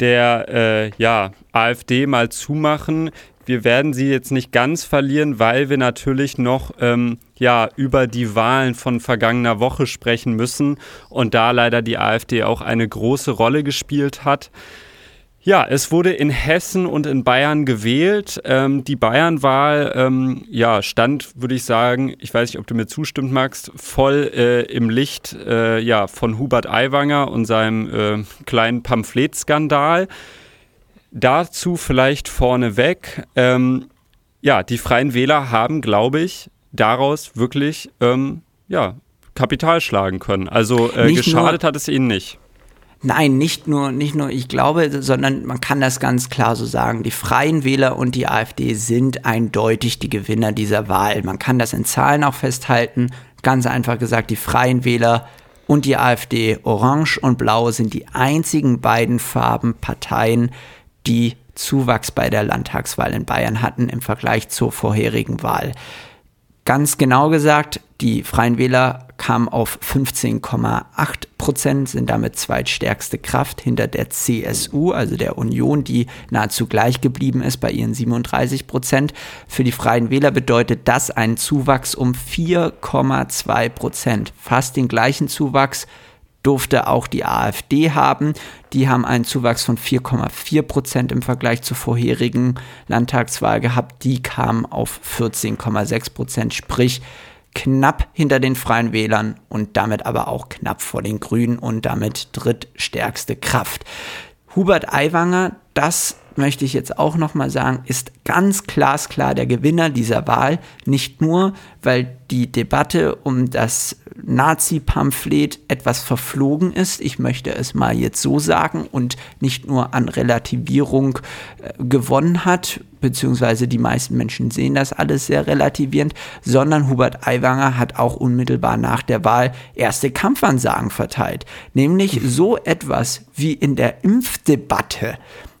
der äh, ja, AfD mal zumachen. Wir werden sie jetzt nicht ganz verlieren, weil wir natürlich noch ähm, ja, über die Wahlen von vergangener Woche sprechen müssen und da leider die AfD auch eine große Rolle gespielt hat. Ja, es wurde in Hessen und in Bayern gewählt. Ähm, die Bayernwahl ähm, ja, stand, würde ich sagen, ich weiß nicht, ob du mir zustimmt magst, voll äh, im Licht äh, ja, von Hubert Aiwanger und seinem äh, kleinen Pamphletskandal. Dazu vielleicht vorneweg. Ähm, ja, die Freien Wähler haben, glaube ich, daraus wirklich ähm, ja, Kapital schlagen können. Also äh, geschadet hat es ihnen nicht. Nein, nicht nur, nicht nur ich glaube, sondern man kann das ganz klar so sagen. Die Freien Wähler und die AfD sind eindeutig die Gewinner dieser Wahl. Man kann das in Zahlen auch festhalten. Ganz einfach gesagt, die Freien Wähler und die AfD, Orange und Blau, sind die einzigen beiden Farben Parteien, die Zuwachs bei der Landtagswahl in Bayern hatten im Vergleich zur vorherigen Wahl. Ganz genau gesagt, die Freien Wähler kamen auf 15,8 Prozent, sind damit zweitstärkste Kraft hinter der CSU, also der Union, die nahezu gleich geblieben ist bei ihren 37 Prozent. Für die Freien Wähler bedeutet das einen Zuwachs um 4,2 Prozent, fast den gleichen Zuwachs durfte auch die AfD haben. Die haben einen Zuwachs von 4,4 Prozent im Vergleich zur vorherigen Landtagswahl gehabt. Die kamen auf 14,6 Prozent, sprich knapp hinter den Freien Wählern und damit aber auch knapp vor den Grünen und damit drittstärkste Kraft. Hubert Aiwanger, das möchte ich jetzt auch nochmal sagen, ist ganz glasklar der Gewinner dieser Wahl. Nicht nur, weil die Debatte um das Nazi-Pamphlet etwas verflogen ist. Ich möchte es mal jetzt so sagen und nicht nur an Relativierung äh, gewonnen hat, beziehungsweise die meisten Menschen sehen das alles sehr relativierend, sondern Hubert Aiwanger hat auch unmittelbar nach der Wahl erste Kampfansagen verteilt. Nämlich so etwas wie in der Impfdebatte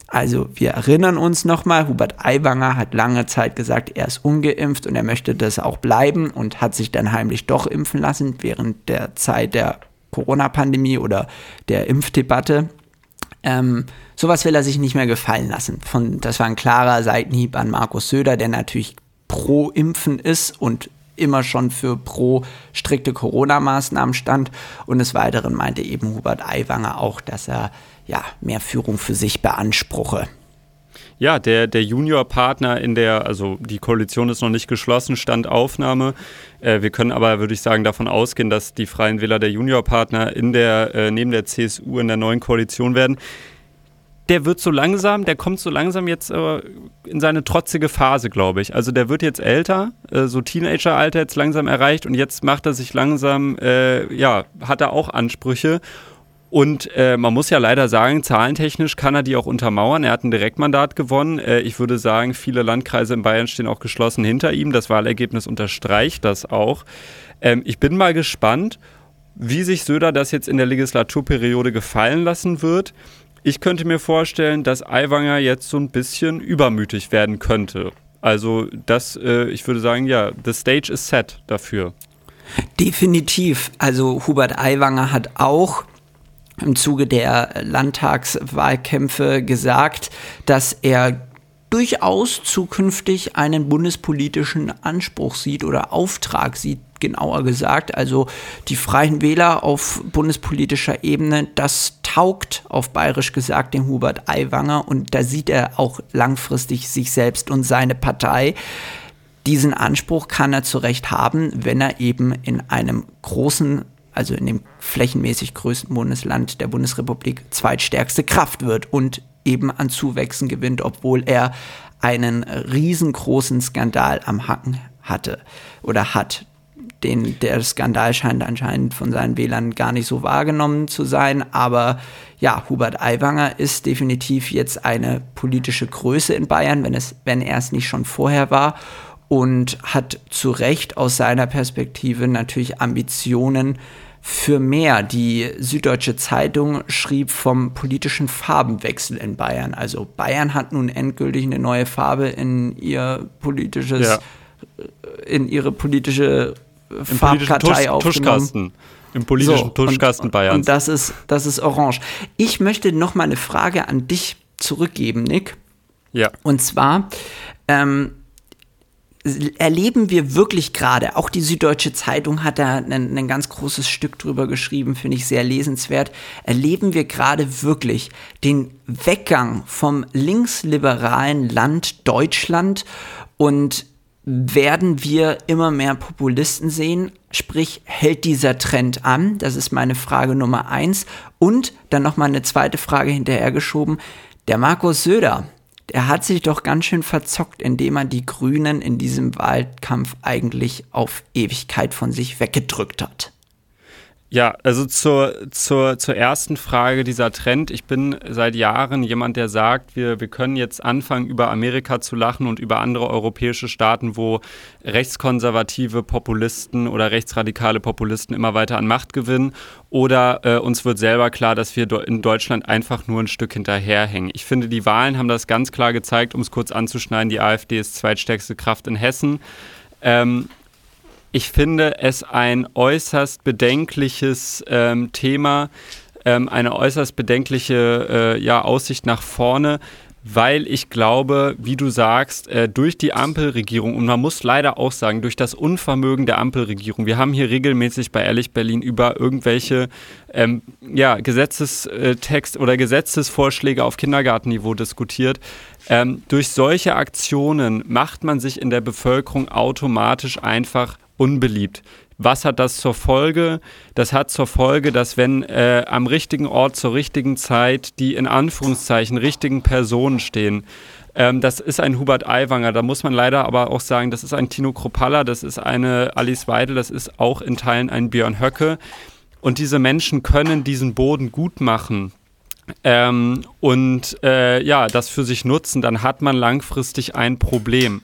also wir erinnern uns nochmal, Hubert Aiwanger hat lange Zeit gesagt, er ist ungeimpft und er möchte das auch bleiben und hat sich dann heimlich doch impfen lassen während der Zeit der Corona-Pandemie oder der Impfdebatte. Ähm, sowas will er sich nicht mehr gefallen lassen. Von, das war ein klarer Seitenhieb an Markus Söder, der natürlich pro Impfen ist und immer schon für pro strikte Corona-Maßnahmen stand. Und des Weiteren meinte eben Hubert Aiwanger auch, dass er ja, mehr Führung für sich beanspruche. Ja, der, der Juniorpartner in der, also die Koalition ist noch nicht geschlossen, Stand Aufnahme. Äh, wir können aber, würde ich sagen, davon ausgehen, dass die Freien Wähler der Juniorpartner in der, äh, neben der CSU in der neuen Koalition werden. Der wird so langsam, der kommt so langsam jetzt äh, in seine trotzige Phase, glaube ich. Also der wird jetzt älter, äh, so Teenageralter jetzt langsam erreicht und jetzt macht er sich langsam, äh, ja, hat er auch Ansprüche und äh, man muss ja leider sagen, zahlentechnisch kann er die auch untermauern. Er hat ein Direktmandat gewonnen. Äh, ich würde sagen, viele Landkreise in Bayern stehen auch geschlossen hinter ihm. Das Wahlergebnis unterstreicht das auch. Ähm, ich bin mal gespannt, wie sich Söder das jetzt in der Legislaturperiode gefallen lassen wird. Ich könnte mir vorstellen, dass Aiwanger jetzt so ein bisschen übermütig werden könnte. Also das, äh, ich würde sagen, ja, the stage is set dafür. Definitiv. Also Hubert Aiwanger hat auch im Zuge der Landtagswahlkämpfe gesagt, dass er durchaus zukünftig einen bundespolitischen Anspruch sieht oder Auftrag sieht, genauer gesagt. Also die Freien Wähler auf bundespolitischer Ebene, das taugt auf bayerisch gesagt dem Hubert Aiwanger und da sieht er auch langfristig sich selbst und seine Partei. Diesen Anspruch kann er zu Recht haben, wenn er eben in einem großen also in dem flächenmäßig größten Bundesland der Bundesrepublik, zweitstärkste Kraft wird und eben an Zuwächsen gewinnt, obwohl er einen riesengroßen Skandal am Hacken hatte oder hat. Den, der Skandal scheint anscheinend von seinen Wählern gar nicht so wahrgenommen zu sein, aber ja, Hubert Aiwanger ist definitiv jetzt eine politische Größe in Bayern, wenn, es, wenn er es nicht schon vorher war und hat zu Recht aus seiner Perspektive natürlich Ambitionen, für mehr. Die Süddeutsche Zeitung schrieb vom politischen Farbenwechsel in Bayern. Also Bayern hat nun endgültig eine neue Farbe in ihr politisches, ja. in ihre politische Farbkartei Tusch, aufgenommen. Tuschkasten. Im politischen so, Tuschkasten und, Bayerns. Und das ist, das ist orange. Ich möchte noch mal eine Frage an dich zurückgeben, Nick. Ja. Und zwar, ähm, erleben wir wirklich gerade, auch die Süddeutsche Zeitung hat da ein, ein ganz großes Stück drüber geschrieben, finde ich sehr lesenswert, erleben wir gerade wirklich den Weggang vom linksliberalen Land Deutschland und werden wir immer mehr Populisten sehen? Sprich, hält dieser Trend an? Das ist meine Frage Nummer eins. Und dann noch mal eine zweite Frage hinterhergeschoben. Der Markus Söder, der hat sich doch ganz schön verzockt, indem er die Grünen in diesem Wahlkampf eigentlich auf Ewigkeit von sich weggedrückt hat. Ja, also zur, zur, zur ersten Frage dieser Trend. Ich bin seit Jahren jemand, der sagt, wir, wir können jetzt anfangen, über Amerika zu lachen und über andere europäische Staaten, wo rechtskonservative Populisten oder rechtsradikale Populisten immer weiter an Macht gewinnen. Oder äh, uns wird selber klar, dass wir in Deutschland einfach nur ein Stück hinterherhängen. Ich finde, die Wahlen haben das ganz klar gezeigt, um es kurz anzuschneiden. Die AfD ist zweitstärkste Kraft in Hessen. Ähm, ich finde es ein äußerst bedenkliches ähm, Thema, ähm, eine äußerst bedenkliche äh, ja, Aussicht nach vorne, weil ich glaube, wie du sagst, äh, durch die Ampelregierung und man muss leider auch sagen, durch das Unvermögen der Ampelregierung, wir haben hier regelmäßig bei Ehrlich Berlin über irgendwelche ähm, ja, Gesetzestext oder Gesetzesvorschläge auf Kindergartenniveau diskutiert. Ähm, durch solche Aktionen macht man sich in der Bevölkerung automatisch einfach unbeliebt. Was hat das zur Folge? Das hat zur Folge, dass wenn äh, am richtigen Ort zur richtigen Zeit die in Anführungszeichen richtigen Personen stehen, Ähm, das ist ein Hubert Aiwanger. Da muss man leider aber auch sagen, das ist ein Tino Kropalla, das ist eine Alice Weidel, das ist auch in Teilen ein Björn Höcke. Und diese Menschen können diesen Boden gut machen. Ähm, und äh, ja, das für sich nutzen, dann hat man langfristig ein Problem.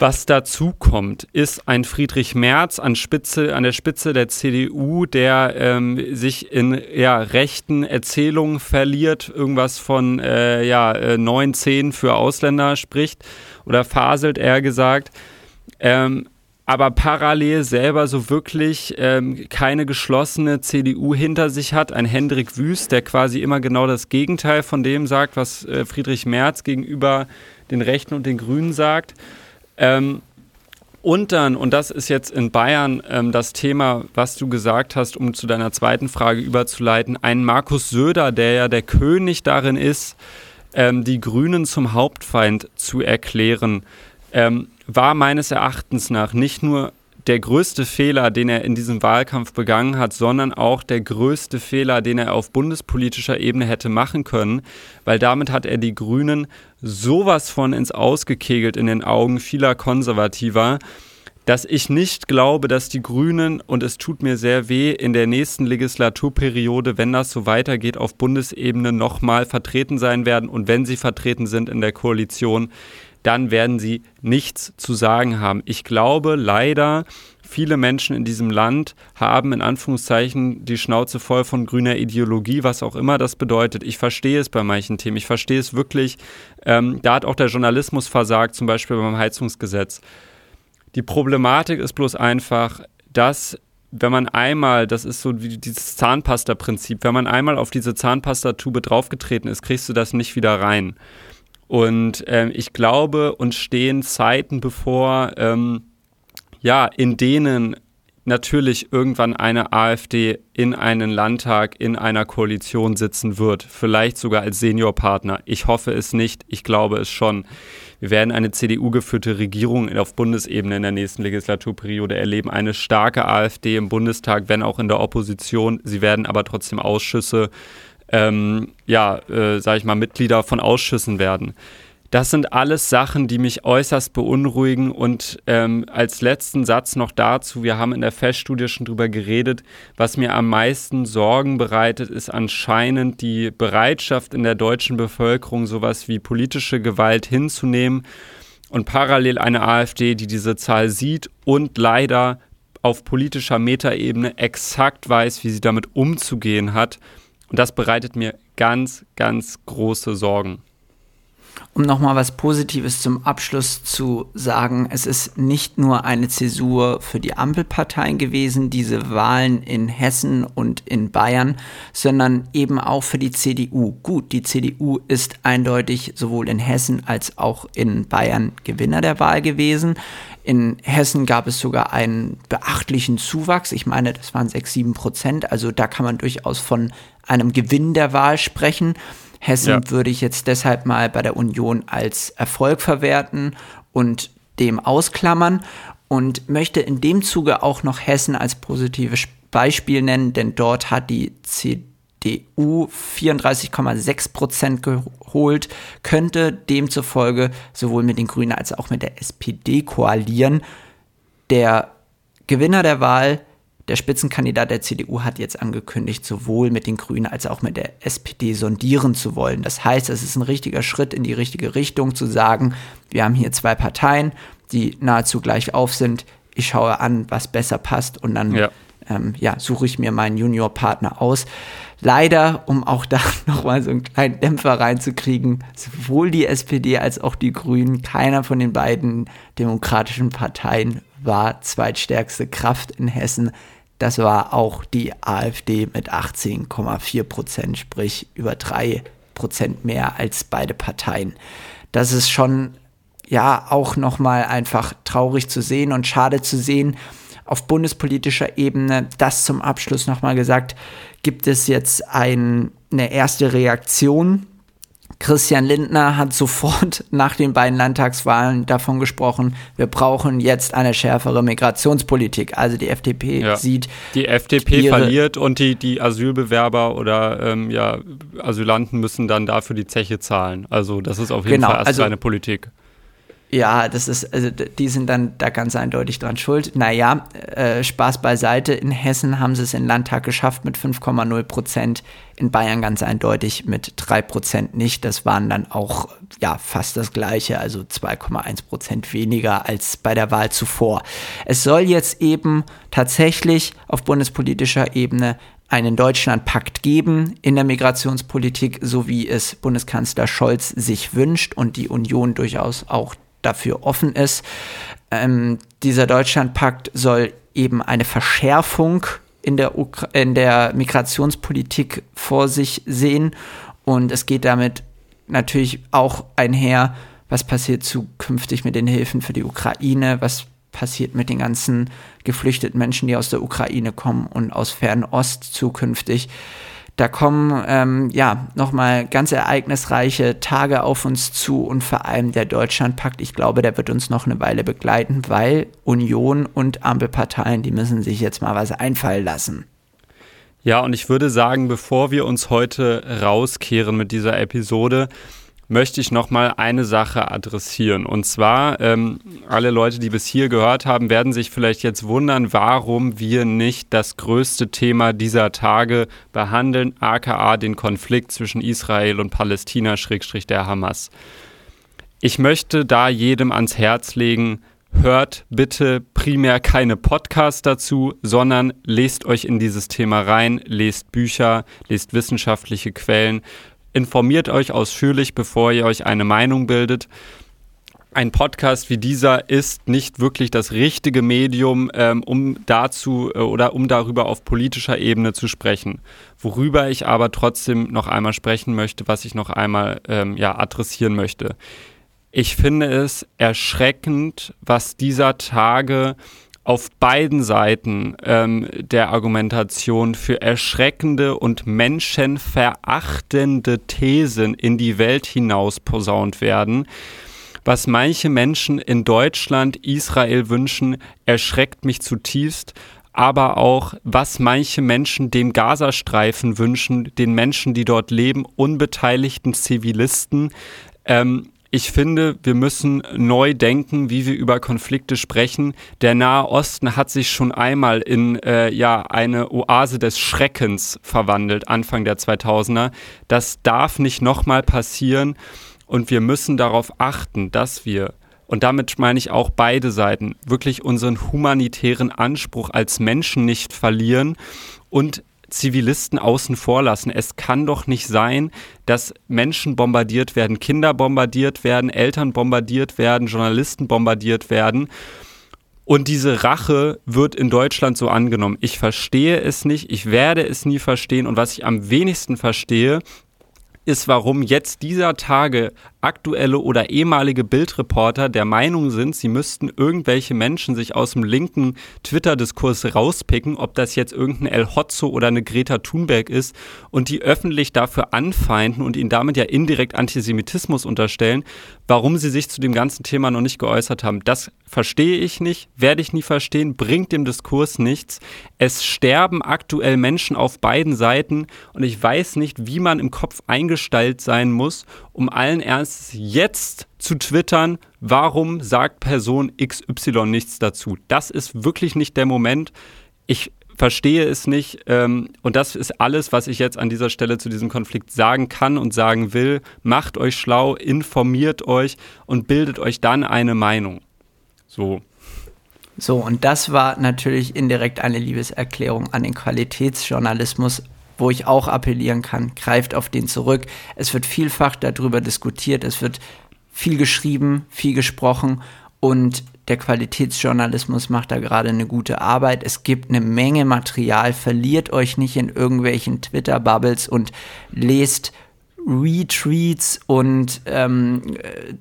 Was dazu kommt, ist ein Friedrich Merz an, Spitze, an der Spitze der CDU, der ähm, sich in ja, rechten Erzählungen verliert, irgendwas von äh, ja, äh, 9, 10 für Ausländer spricht oder faselt, eher gesagt. Ähm, aber parallel selber so wirklich ähm, keine geschlossene CDU hinter sich hat. Ein Hendrik Wüst, der quasi immer genau das Gegenteil von dem sagt, was äh, Friedrich Merz gegenüber den Rechten und den Grünen sagt. Ähm, und dann, und das ist jetzt in Bayern ähm, das Thema, was du gesagt hast, um zu deiner zweiten Frage überzuleiten, ein Markus Söder, der ja der König darin ist, ähm, die Grünen zum Hauptfeind zu erklären, ähm, war meines Erachtens nach nicht nur der größte Fehler, den er in diesem Wahlkampf begangen hat, sondern auch der größte Fehler, den er auf bundespolitischer Ebene hätte machen können, weil damit hat er die Grünen sowas von ins Ausgekegelt in den Augen vieler Konservativer, dass ich nicht glaube, dass die Grünen, und es tut mir sehr weh, in der nächsten Legislaturperiode, wenn das so weitergeht, auf Bundesebene nochmal vertreten sein werden. Und wenn sie vertreten sind in der Koalition, dann werden sie nichts zu sagen haben. Ich glaube leider, viele Menschen in diesem Land haben in Anführungszeichen die Schnauze voll von grüner Ideologie, was auch immer das bedeutet. Ich verstehe es bei manchen Themen. Ich verstehe es wirklich. Ähm, da hat auch der Journalismus versagt, zum Beispiel beim Heizungsgesetz. Die Problematik ist bloß einfach, dass wenn man einmal, das ist so wie dieses Zahnpasta-Prinzip, wenn man einmal auf diese Zahnpastatube draufgetreten ist, kriegst du das nicht wieder rein. Und ähm, ich glaube, uns stehen Zeiten bevor, ähm, ja, in denen natürlich irgendwann eine AfD in einen Landtag, in einer Koalition sitzen wird. Vielleicht sogar als Seniorpartner. Ich hoffe es nicht, ich glaube es schon. Wir werden eine CDU-geführte Regierung auf Bundesebene in der nächsten Legislaturperiode erleben. Eine starke AfD im Bundestag, wenn auch in der Opposition. Sie werden aber trotzdem Ausschüsse ähm, ja, äh, sage ich mal, Mitglieder von Ausschüssen werden. Das sind alles Sachen, die mich äußerst beunruhigen. Und ähm, als letzten Satz noch dazu, wir haben in der Feststudie schon drüber geredet, was mir am meisten Sorgen bereitet, ist anscheinend die Bereitschaft in der deutschen Bevölkerung, sowas wie politische Gewalt hinzunehmen und parallel eine AfD, die diese Zahl sieht und leider auf politischer Metaebene exakt weiß, wie sie damit umzugehen hat und das bereitet mir ganz, ganz große Sorgen. Um nochmal was Positives zum Abschluss zu sagen, es ist nicht nur eine Zäsur für die Ampelparteien gewesen, diese Wahlen in Hessen und in Bayern, sondern eben auch für die CDU. Gut, die CDU ist eindeutig sowohl in Hessen als auch in Bayern Gewinner der Wahl gewesen. In Hessen gab es sogar einen beachtlichen Zuwachs. Ich meine, das waren sechs, sieben Prozent. Also da kann man durchaus von einem Gewinn der Wahl sprechen. Hessen ja. würde ich jetzt deshalb mal bei der Union als Erfolg verwerten und dem ausklammern und möchte in dem Zuge auch noch Hessen als positives Beispiel nennen, denn dort hat die CDU 34,6 Prozent geholt, könnte demzufolge sowohl mit den Grünen als auch mit der SPD koalieren. Der Gewinner der Wahl der Spitzenkandidat der CDU hat jetzt angekündigt, sowohl mit den Grünen als auch mit der SPD sondieren zu wollen. Das heißt, es ist ein richtiger Schritt in die richtige Richtung zu sagen, wir haben hier zwei Parteien, die nahezu gleich auf sind. Ich schaue an, was besser passt und dann ja. Ähm, ja, suche ich mir meinen Juniorpartner aus. Leider, um auch da [laughs] nochmal so einen kleinen Dämpfer reinzukriegen, sowohl die SPD als auch die Grünen, keiner von den beiden demokratischen Parteien war zweitstärkste Kraft in Hessen. Das war auch die AfD mit 18,4 Prozent, sprich über drei Prozent mehr als beide Parteien. Das ist schon ja auch nochmal einfach traurig zu sehen und schade zu sehen. Auf bundespolitischer Ebene, das zum Abschluss nochmal gesagt, gibt es jetzt ein, eine erste Reaktion Christian Lindner hat sofort [laughs] nach den beiden Landtagswahlen davon gesprochen, wir brauchen jetzt eine schärfere Migrationspolitik. Also die FDP ja. sieht. Die FDP verliert und die, die Asylbewerber oder ähm, ja, Asylanten müssen dann dafür die Zeche zahlen. Also das ist auf jeden genau, Fall erst also, eine Politik. Ja, das ist, also die sind dann da ganz eindeutig dran schuld. Naja, äh, Spaß beiseite. In Hessen haben sie es in Landtag geschafft mit 5,0 Prozent, in Bayern ganz eindeutig mit 3 Prozent nicht. Das waren dann auch ja fast das gleiche, also 2,1 Prozent weniger als bei der Wahl zuvor. Es soll jetzt eben tatsächlich auf bundespolitischer Ebene einen Deutschlandpakt geben in der Migrationspolitik, so wie es Bundeskanzler Scholz sich wünscht und die Union durchaus auch dafür offen ist. Ähm, dieser Deutschlandpakt soll eben eine Verschärfung in der, in der Migrationspolitik vor sich sehen. Und es geht damit natürlich auch einher, was passiert zukünftig mit den Hilfen für die Ukraine, was passiert mit den ganzen geflüchteten Menschen, die aus der Ukraine kommen und aus Fernost zukünftig. Da kommen ähm, ja nochmal ganz ereignisreiche Tage auf uns zu und vor allem der Deutschlandpakt. Ich glaube, der wird uns noch eine Weile begleiten, weil Union und Ampelparteien, die müssen sich jetzt mal was einfallen lassen. Ja, und ich würde sagen, bevor wir uns heute rauskehren mit dieser Episode, möchte ich nochmal eine Sache adressieren. Und zwar, ähm, alle Leute, die bis hier gehört haben, werden sich vielleicht jetzt wundern, warum wir nicht das größte Thema dieser Tage behandeln, aka den Konflikt zwischen Israel und Palästina, Schrägstrich der Hamas. Ich möchte da jedem ans Herz legen, hört bitte primär keine Podcasts dazu, sondern lest euch in dieses Thema rein, lest Bücher, lest wissenschaftliche Quellen, informiert euch ausführlich, bevor ihr euch eine Meinung bildet. Ein Podcast wie dieser ist nicht wirklich das richtige Medium, ähm, um dazu äh, oder um darüber auf politischer Ebene zu sprechen. Worüber ich aber trotzdem noch einmal sprechen möchte, was ich noch einmal ähm, ja, adressieren möchte. Ich finde es erschreckend, was dieser Tage auf beiden Seiten ähm, der Argumentation für erschreckende und menschenverachtende Thesen in die Welt hinaus posaunt werden. Was manche Menschen in Deutschland Israel wünschen, erschreckt mich zutiefst, aber auch was manche Menschen dem Gazastreifen wünschen, den Menschen, die dort leben, unbeteiligten Zivilisten. Ähm, ich finde, wir müssen neu denken, wie wir über Konflikte sprechen. Der Nahe Osten hat sich schon einmal in äh, ja eine Oase des Schreckens verwandelt, Anfang der 2000er. Das darf nicht nochmal passieren und wir müssen darauf achten, dass wir und damit meine ich auch beide Seiten, wirklich unseren humanitären Anspruch als Menschen nicht verlieren und Zivilisten außen vor lassen. Es kann doch nicht sein, dass Menschen bombardiert werden, Kinder bombardiert werden, Eltern bombardiert werden, Journalisten bombardiert werden. Und diese Rache wird in Deutschland so angenommen. Ich verstehe es nicht, ich werde es nie verstehen. Und was ich am wenigsten verstehe, ist, warum jetzt dieser Tage aktuelle oder ehemalige Bildreporter der Meinung sind, sie müssten irgendwelche Menschen sich aus dem linken Twitter-Diskurs rauspicken, ob das jetzt irgendein El Hotzo oder eine Greta Thunberg ist und die öffentlich dafür anfeinden und ihnen damit ja indirekt Antisemitismus unterstellen, warum sie sich zu dem ganzen Thema noch nicht geäußert haben. Das verstehe ich nicht, werde ich nie verstehen, bringt dem Diskurs nichts. Es sterben aktuell Menschen auf beiden Seiten und ich weiß nicht, wie man im Kopf eingestellt sein muss, um allen Ernstes jetzt zu twittern, warum sagt Person XY nichts dazu. Das ist wirklich nicht der Moment. Ich verstehe es nicht. Ähm, und das ist alles, was ich jetzt an dieser Stelle zu diesem Konflikt sagen kann und sagen will. Macht euch schlau, informiert euch und bildet euch dann eine Meinung. So. So, und das war natürlich indirekt eine Liebeserklärung an den Qualitätsjournalismus wo ich auch appellieren kann, greift auf den zurück. Es wird vielfach darüber diskutiert, es wird viel geschrieben, viel gesprochen und der Qualitätsjournalismus macht da gerade eine gute Arbeit. Es gibt eine Menge Material, verliert euch nicht in irgendwelchen Twitter-Bubbles und lest Retweets und ähm, äh,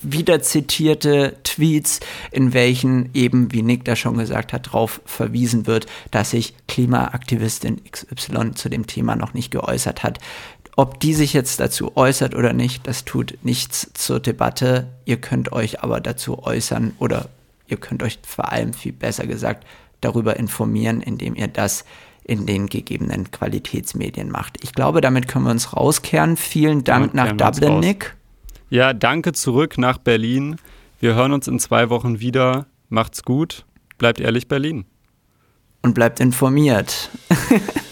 wieder zitierte Tweets, in welchen eben, wie Nick da schon gesagt hat, darauf verwiesen wird, dass sich Klimaaktivistin XY zu dem Thema noch nicht geäußert hat. ob die sich jetzt dazu äußert oder nicht, das tut nichts zur Debatte. Ihr könnt euch aber dazu äußern oder ihr könnt euch vor allem viel besser gesagt darüber informieren, indem ihr das in den gegebenen Qualitätsmedien macht. Ich glaube, damit können wir uns rauskehren. Vielen Dank nach Dublin, Nick. Ja, danke zurück nach Berlin. Wir hören uns in zwei Wochen wieder. Macht's gut. Bleibt ehrlich, Berlin. Und bleibt informiert. [laughs]